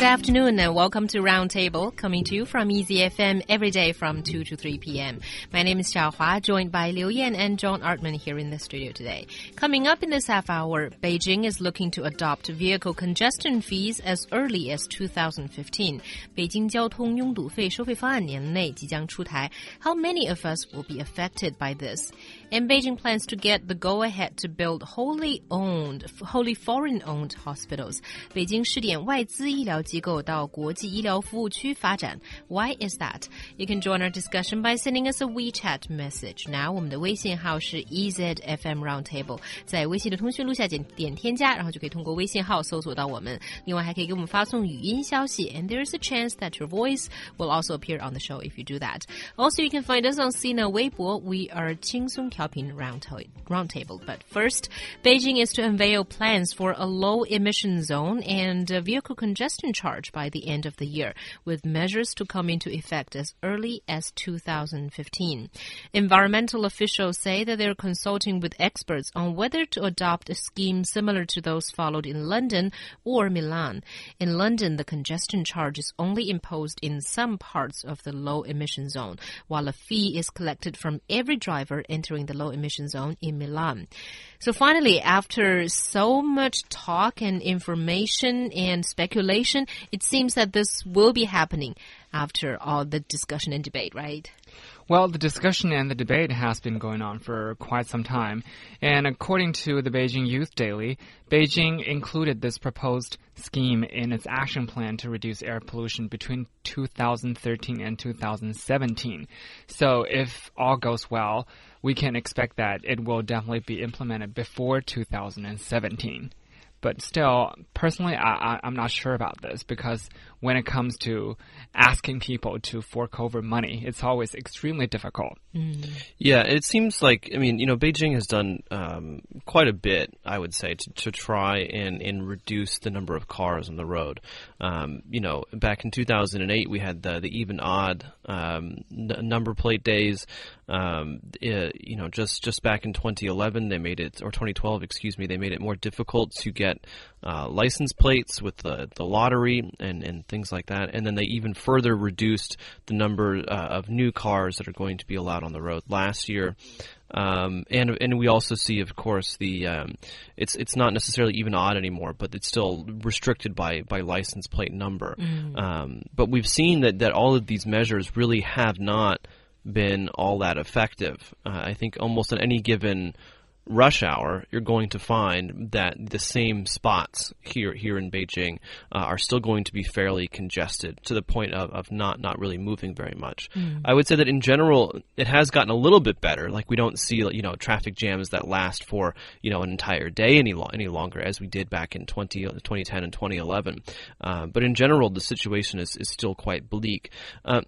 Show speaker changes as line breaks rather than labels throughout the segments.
good afternoon, and welcome to Roundtable, coming to you from Easy FM every day from 2 to 3 p.m. My name is Xiao Hua, joined by Liu Yan and John Artman here in the studio today. Coming up in this half hour, Beijing is looking to adopt vehicle congestion fees as early as 2015. 北京交通拥堵费收费方案年内即将出台. How many of us will be affected by this? And Beijing plans to get the go-ahead to build wholly owned, wholly foreign-owned hospitals. 北京试点外资医疗 机构到国际医疗服务区发展. Why is that? You can join our discussion by sending us a WeChat message. Now 我们的微信号是 EZFM Roundtable，在微信的通讯录下点点添加，然后就可以通过微信号搜索到我们。另外还可以给我们发送语音消息，and there is a chance that your voice will also appear on the show if you do that. Also, you can find us on Sina Weibo. We are 轻松调频 Roundtable. But first, Beijing is to unveil plans for a low emission zone and a vehicle congestion charge by the end of the year, with measures to come into effect as early as 2015. Environmental officials say that they're consulting with experts on whether to adopt a scheme similar to those followed in London or Milan. In London, the congestion charge is only imposed in some parts of the low emission zone, while a fee is collected from every driver entering the low emission zone in Milan. So finally, after so much talk and information and speculation, it seems that this will be happening after all the discussion and debate, right?
Well, the discussion and the debate has been going on for quite some time, and according to the Beijing Youth Daily, Beijing included this proposed scheme in its action plan to reduce air pollution between 2013 and 2017. So, if all goes well, we can expect that it will definitely be implemented before 2017. But still, personally, I, am not sure about this because when it comes to asking people to fork over money, it's always extremely difficult.
Mm. Yeah, it seems like, I mean, you know, Beijing has done um, quite a bit, I would say, to, to try and, and reduce the number of cars on the road. Um, you know, back in 2008, we had the, the even odd um, number plate days. Um, it, you know, just just back in 2011, they made it, or 2012, excuse me, they made it more difficult to get uh, license plates with the the lottery and and things like that. And then they even further reduced the number uh, of new cars that are going to be allowed on the road last year. Um, and and we also see, of course, the um, it's it's not necessarily even odd anymore, but it's still restricted by by license plate number. Mm. Um, but we've seen that that all of these measures really have not been all that effective. Uh, I think almost at any given rush hour, you're going to find that the same spots here here in Beijing uh, are still going to be fairly congested to the point of, of not not really moving very much. Mm. I would say that in general, it has gotten a little bit better. Like we don't see you know traffic jams that last for you know an entire day any lo- any longer as we did back in 20, 2010 and 2011. Uh, but in general, the situation is, is still quite bleak. Uh,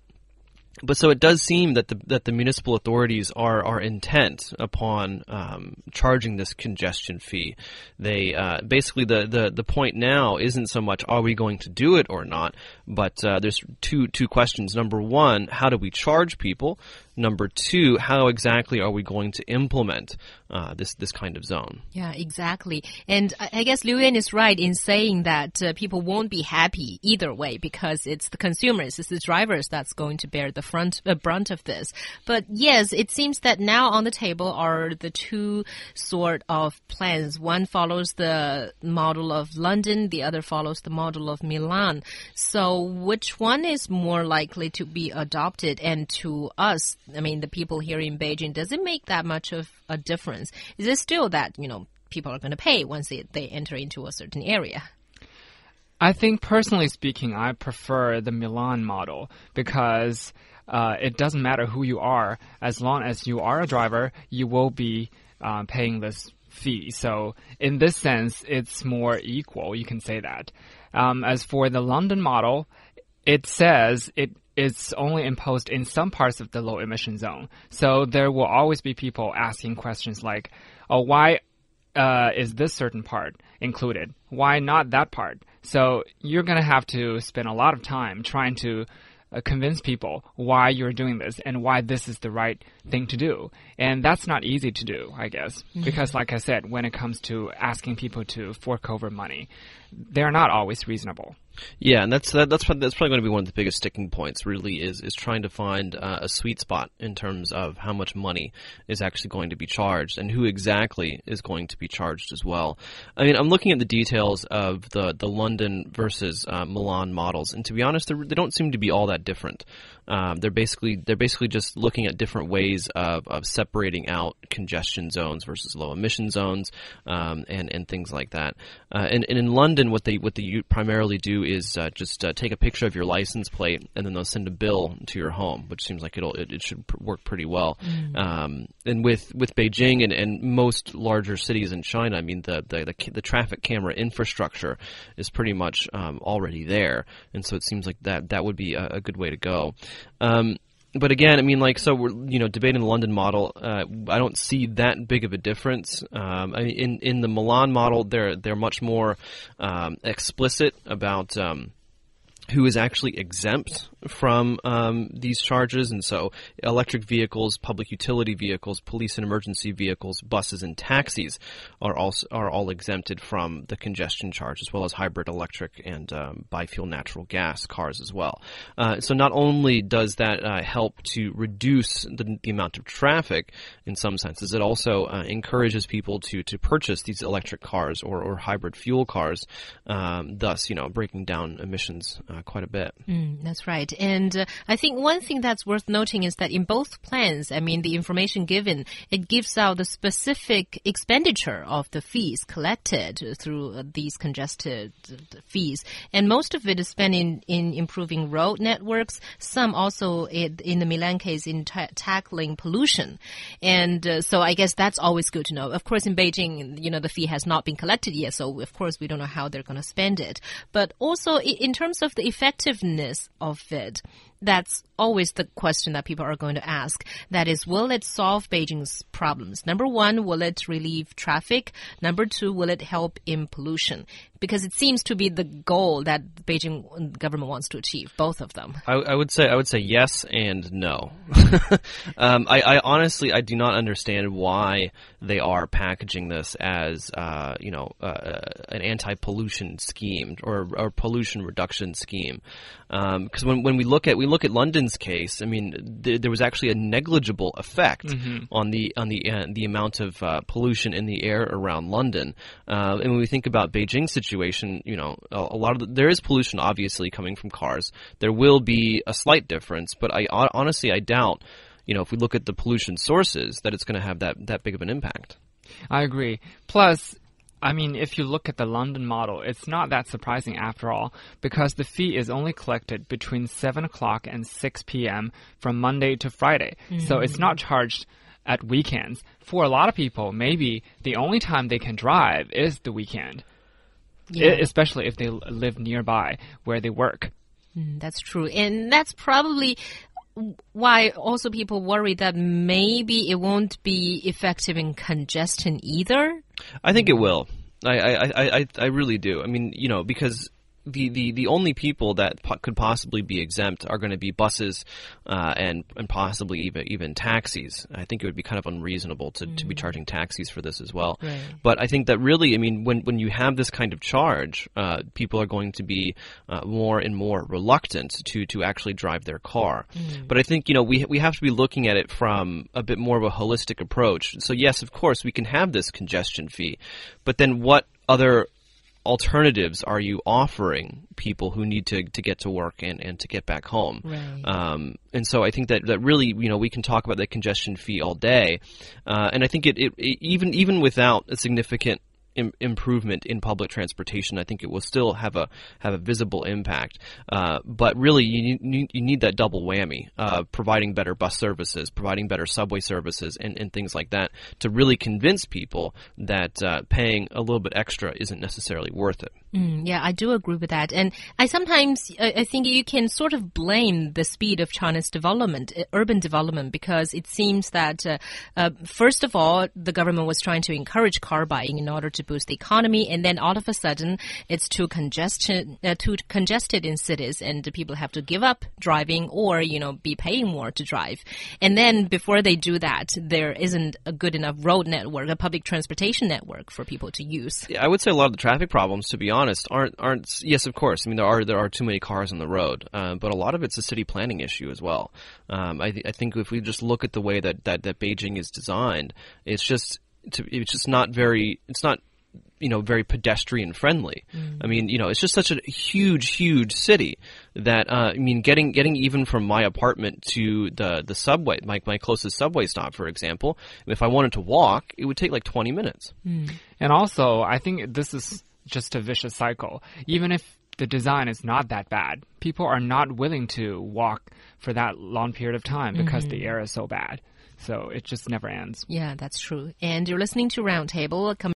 but so it does seem that the that the municipal authorities are are intent upon um, charging this congestion fee. They uh, basically the, the the point now isn't so much are we going to do it or not, but uh, there's two two questions. Number one, how do we charge people? Number two, how exactly are we going to implement uh, this this kind of zone?
Yeah, exactly. And I guess Liu Yan is right in saying that uh, people won't be happy either way because it's the consumers, it's the drivers that's going to bear the front uh, brunt of this. But yes, it seems that now on the table are the two sort of plans. One follows the model of London, the other follows the model of Milan. So which one is more likely to be adopted? And to us, I mean, the people here in Beijing, does it make that much of a difference? Is it still that, you know, people are going to pay once they, they enter into a certain area?
I think personally speaking, I prefer the Milan model because uh, it doesn't matter who you are, as long as you are a driver, you will be uh, paying this fee. So in this sense, it's more equal. You can say that. Um, as for the London model, it says it is only imposed in some parts of the low emission zone. So there will always be people asking questions like, "Oh, why uh, is this certain part included? Why not that part?" So you're going to have to spend a lot of time trying to uh, convince people why you're doing this and why this is the right thing to do. And that's not easy to do, I guess, mm -hmm. because like I said, when it comes to asking people to fork over money, they're not always reasonable.
Yeah, and that's that, that's that's probably going to be one of the biggest sticking points. Really, is is trying to find uh, a sweet spot in terms of how much money is actually going to be charged and who exactly is going to be charged as well. I mean, I'm looking at the details of the the London versus uh, Milan models, and to be honest, they don't seem to be all that different. Um, they're basically they're basically just looking at different ways of, of separating out congestion zones versus low emission zones um, and and things like that. Uh, and, and, in London, what they what they primarily do is uh, just uh, take a picture of your license plate and then they'll send a bill to your home, which seems like it'll it, it should work pretty well. Mm. Um, and with with Beijing and, and most larger cities in China, I mean the the, the, the traffic camera infrastructure is pretty much um, already there, and so it seems like that that would be a, a good way to go. Um, but again, I mean, like, so we're you know debating the London model. Uh, I don't see that big of a difference. Um, I in in the Milan model, they're they're much more um, explicit about. Um, who is actually exempt from um, these charges, and so electric vehicles, public utility vehicles, police and emergency vehicles, buses, and taxis are all are all exempted from the congestion charge, as well as hybrid electric and um, biofuel natural gas cars as well. Uh, so not only does that uh, help to reduce the, the, amount of traffic in some senses, it also uh, encourages people to to purchase these electric cars or, or hybrid fuel cars, um, thus you know breaking down emissions uh, quite a bit.
Mm, that's right. And uh, I think one thing that's worth noting is that in both plans, I mean, the information given, it gives out the specific expenditure of the fees collected through uh, these congested fees. And most of it is spent in, in improving road networks, some also in, in the Milan case in tackling pollution. And uh, so I guess that's always good to know. Of course, in Beijing, you know, the fee has not been collected yet, so of course we don't know how they're going to spend it. But also in terms of the effectiveness of it that's always the question that people are going to ask. That is, will it solve Beijing's problems? Number one, will it relieve traffic? Number two, will it help in pollution? Because it seems to be the goal that Beijing government wants to achieve, both of them.
I, I would say I would say yes and no. um, I, I, honestly I do not understand why they are packaging this as uh, you know uh, an anti-pollution scheme or, or pollution reduction scheme. Because um, when when we look at we look at London's case, I mean, th there was actually a negligible effect mm -hmm. on the on the uh, the amount of uh, pollution in the air around London. Uh, and when we think about Beijing's situation, you know, a, a lot of the, there is pollution obviously coming from cars. There will be a slight difference, but I honestly I doubt, you know, if we look at the pollution sources, that it's going to have that that big of an impact.
I agree. Plus, I mean, if you look at the London model, it's not that surprising after all, because the fee is only collected between 7 o'clock and 6 p.m. from Monday to Friday. Mm -hmm. So it's not charged at weekends. For a lot of people, maybe the only time they can drive is the weekend. Yeah. especially if they live nearby where they work.
Mm, that's true. And that's probably why also people worry that maybe it won't be effective in congestion either.
I think it will. I, I, I, I really do. I mean, you know, because the, the, the only people that po could possibly be exempt are going to be buses uh, and and possibly even even taxis. I think it would be kind of unreasonable to, mm. to be mm. charging taxis for this as well. Right. But I think that really, I mean, when when you have this kind of charge, uh, people are going to be uh, more and more reluctant to to actually drive their car. Mm. But I think you know we we have to be looking at it from a bit more of a holistic approach. So yes, of course, we can have this congestion fee, but then what other alternatives are you offering people who need to, to get to work and, and to get back home? Right. Um, and so I think that, that really, you know, we can talk about the congestion fee all day. Uh, and I think it, it, it, even, even without a significant Im improvement in public transportation, I think it will still have a have a visible impact. Uh, but really, you need, you need that double whammy: uh, providing better bus services, providing better subway services, and, and things like that to really convince people that uh, paying a little bit extra isn't necessarily worth it.
Mm, yeah, I do agree with that, and I sometimes I think you can sort of blame the speed of China's development, uh, urban development, because it seems that uh, uh, first of all, the government was trying to encourage car buying in order to to boost the economy, and then all of a sudden it's too congestion, uh, too congested in cities, and people have to give up driving or you know be paying more to drive. And then before they do that, there isn't a good enough road network, a public transportation network for people to use.
Yeah, I would say a lot of the traffic problems, to be honest, aren't aren't. Yes, of course. I mean, there are there are too many cars on the road, uh, but a lot of it's a city planning issue as well. Um, I, th I think if we just look at the way that, that, that Beijing is designed, it's just to, it's just not very. It's not you know very pedestrian friendly. Mm. I mean, you know, it's just such a huge, huge city that uh, I mean, getting getting even from my apartment to the the subway, my my closest subway stop, for example, if I wanted to walk, it would take like twenty minutes.
Mm. And also, I think this is just a vicious cycle. Even if the design is not that bad, people are not willing to walk for that long period of time because mm -hmm. the air is so bad. So it just never ends.
Yeah, that's true. And you're listening to Roundtable.